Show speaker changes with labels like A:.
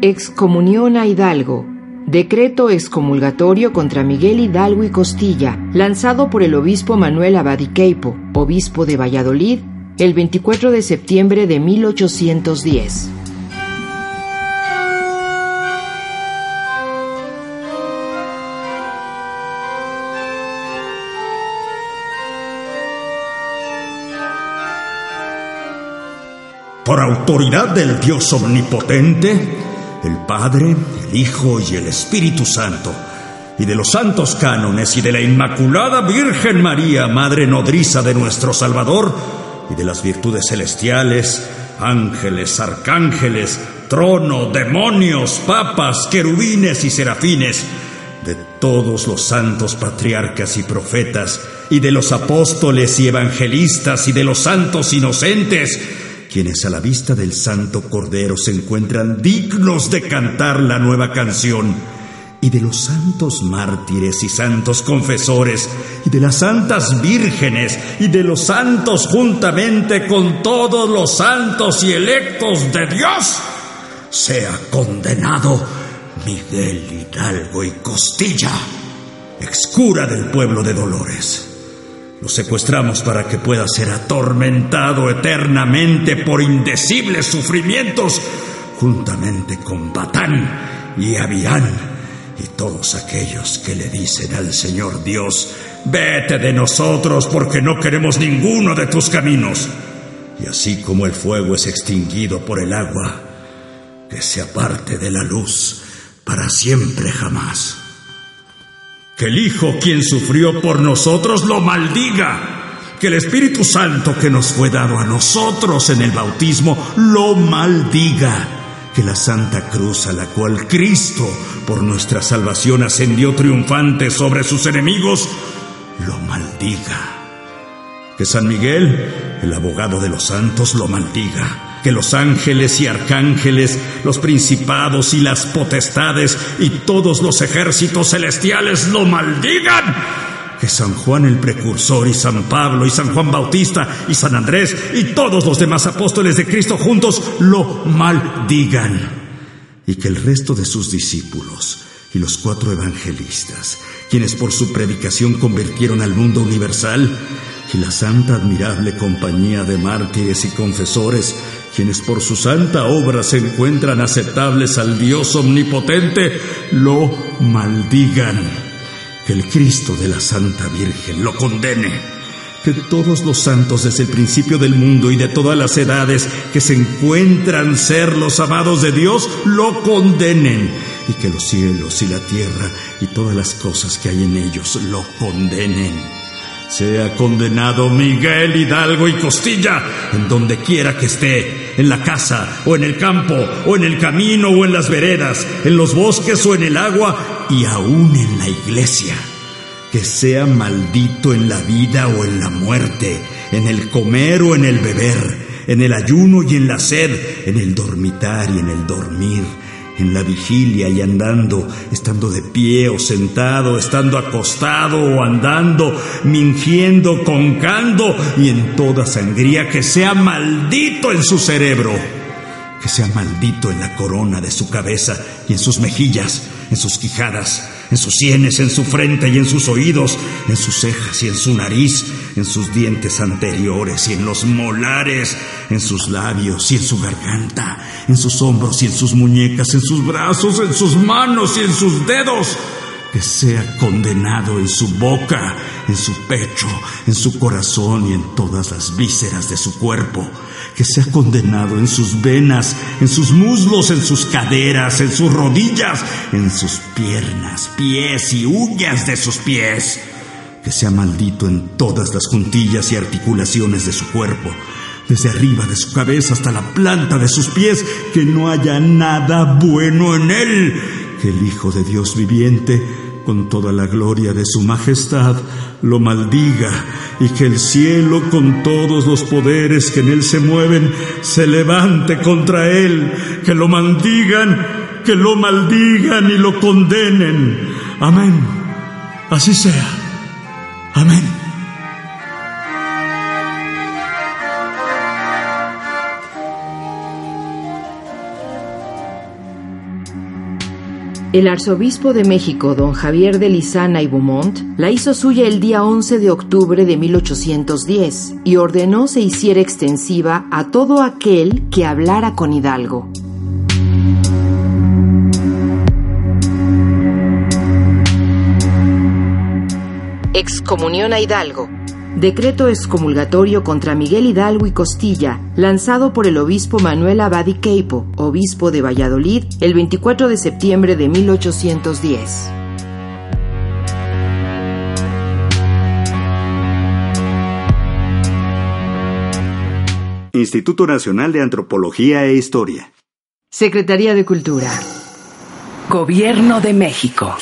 A: Excomunión a Hidalgo. Decreto excomulgatorio contra Miguel Hidalgo y Costilla, lanzado por el obispo Manuel Abadiqueipo, obispo de Valladolid, el 24 de septiembre de 1810.
B: Por autoridad del Dios omnipotente, el Padre, el Hijo y el Espíritu Santo, y de los santos cánones y de la Inmaculada Virgen María, Madre nodriza de nuestro Salvador, y de las virtudes celestiales, ángeles, arcángeles, trono, demonios, papas, querubines y serafines, de todos los santos patriarcas y profetas, y de los apóstoles y evangelistas, y de los santos inocentes, quienes a la vista del Santo Cordero se encuentran dignos de cantar la nueva canción, y de los santos mártires y santos confesores, y de las santas vírgenes, y de los santos juntamente con todos los santos y electos de Dios, sea condenado Miguel Hidalgo y Costilla, excura del pueblo de Dolores. Lo secuestramos para que pueda ser atormentado eternamente por indecibles sufrimientos, juntamente con Batán y Abián y todos aquellos que le dicen al Señor Dios, vete de nosotros porque no queremos ninguno de tus caminos. Y así como el fuego es extinguido por el agua, que se aparte de la luz para siempre jamás que el Hijo, quien sufrió por nosotros, lo maldiga. Que el Espíritu Santo que nos fue dado a nosotros en el bautismo, lo maldiga. Que la Santa Cruz a la cual Cristo, por nuestra salvación, ascendió triunfante sobre sus enemigos, lo maldiga. Que San Miguel, el abogado de los santos, lo maldiga que los ángeles y arcángeles, los principados y las potestades y todos los ejércitos celestiales lo maldigan. Que San Juan el Precursor y San Pablo y San Juan Bautista y San Andrés y todos los demás apóstoles de Cristo juntos lo maldigan. Y que el resto de sus discípulos y los cuatro evangelistas, quienes por su predicación convirtieron al mundo universal, y la santa admirable compañía de mártires y confesores, quienes por su santa obra se encuentran aceptables al Dios omnipotente, lo maldigan. Que el Cristo de la Santa Virgen lo condene. Que todos los santos desde el principio del mundo y de todas las edades que se encuentran ser los amados de Dios, lo condenen. Y que los cielos y la tierra y todas las cosas que hay en ellos lo condenen sea condenado Miguel Hidalgo y Costilla, en donde quiera que esté, en la casa, o en el campo, o en el camino, o en las veredas, en los bosques o en el agua, y aún en la iglesia. Que sea maldito en la vida o en la muerte, en el comer o en el beber, en el ayuno y en la sed, en el dormitar y en el dormir en la vigilia y andando, estando de pie o sentado, estando acostado o andando, mingiendo, concando y en toda sangría que sea maldito en su cerebro, que sea maldito en la corona de su cabeza y en sus mejillas, en sus quijadas, en sus sienes, en su frente y en sus oídos, en sus cejas y en su nariz, en sus dientes anteriores y en los molares, en sus labios y en su garganta, en sus hombros y en sus muñecas, en sus brazos, en sus manos y en sus dedos que sea condenado en su boca, en su pecho, en su corazón y en todas las vísceras de su cuerpo, que sea condenado en sus venas, en sus muslos, en sus caderas, en sus rodillas, en sus piernas, pies y uñas de sus pies, que sea maldito en todas las juntillas y articulaciones de su cuerpo, desde arriba de su cabeza hasta la planta de sus pies, que no haya nada bueno en él, que el Hijo de Dios viviente con toda la gloria de su majestad, lo maldiga y que el cielo con todos los poderes que en él se mueven se levante contra él, que lo maldigan, que lo maldigan y lo condenen Amén. Así sea. Amén.
A: El arzobispo de México, don Javier de Lizana y Beaumont, la hizo suya el día 11 de octubre de 1810 y ordenó se hiciera extensiva a todo aquel que hablara con Hidalgo. Excomunión a Hidalgo. Decreto excomulgatorio contra Miguel Hidalgo y Costilla, lanzado por el obispo Manuel Abad y Queipo, obispo de Valladolid, el 24 de septiembre de 1810.
C: Instituto Nacional de Antropología e Historia.
A: Secretaría de Cultura.
D: Gobierno de México.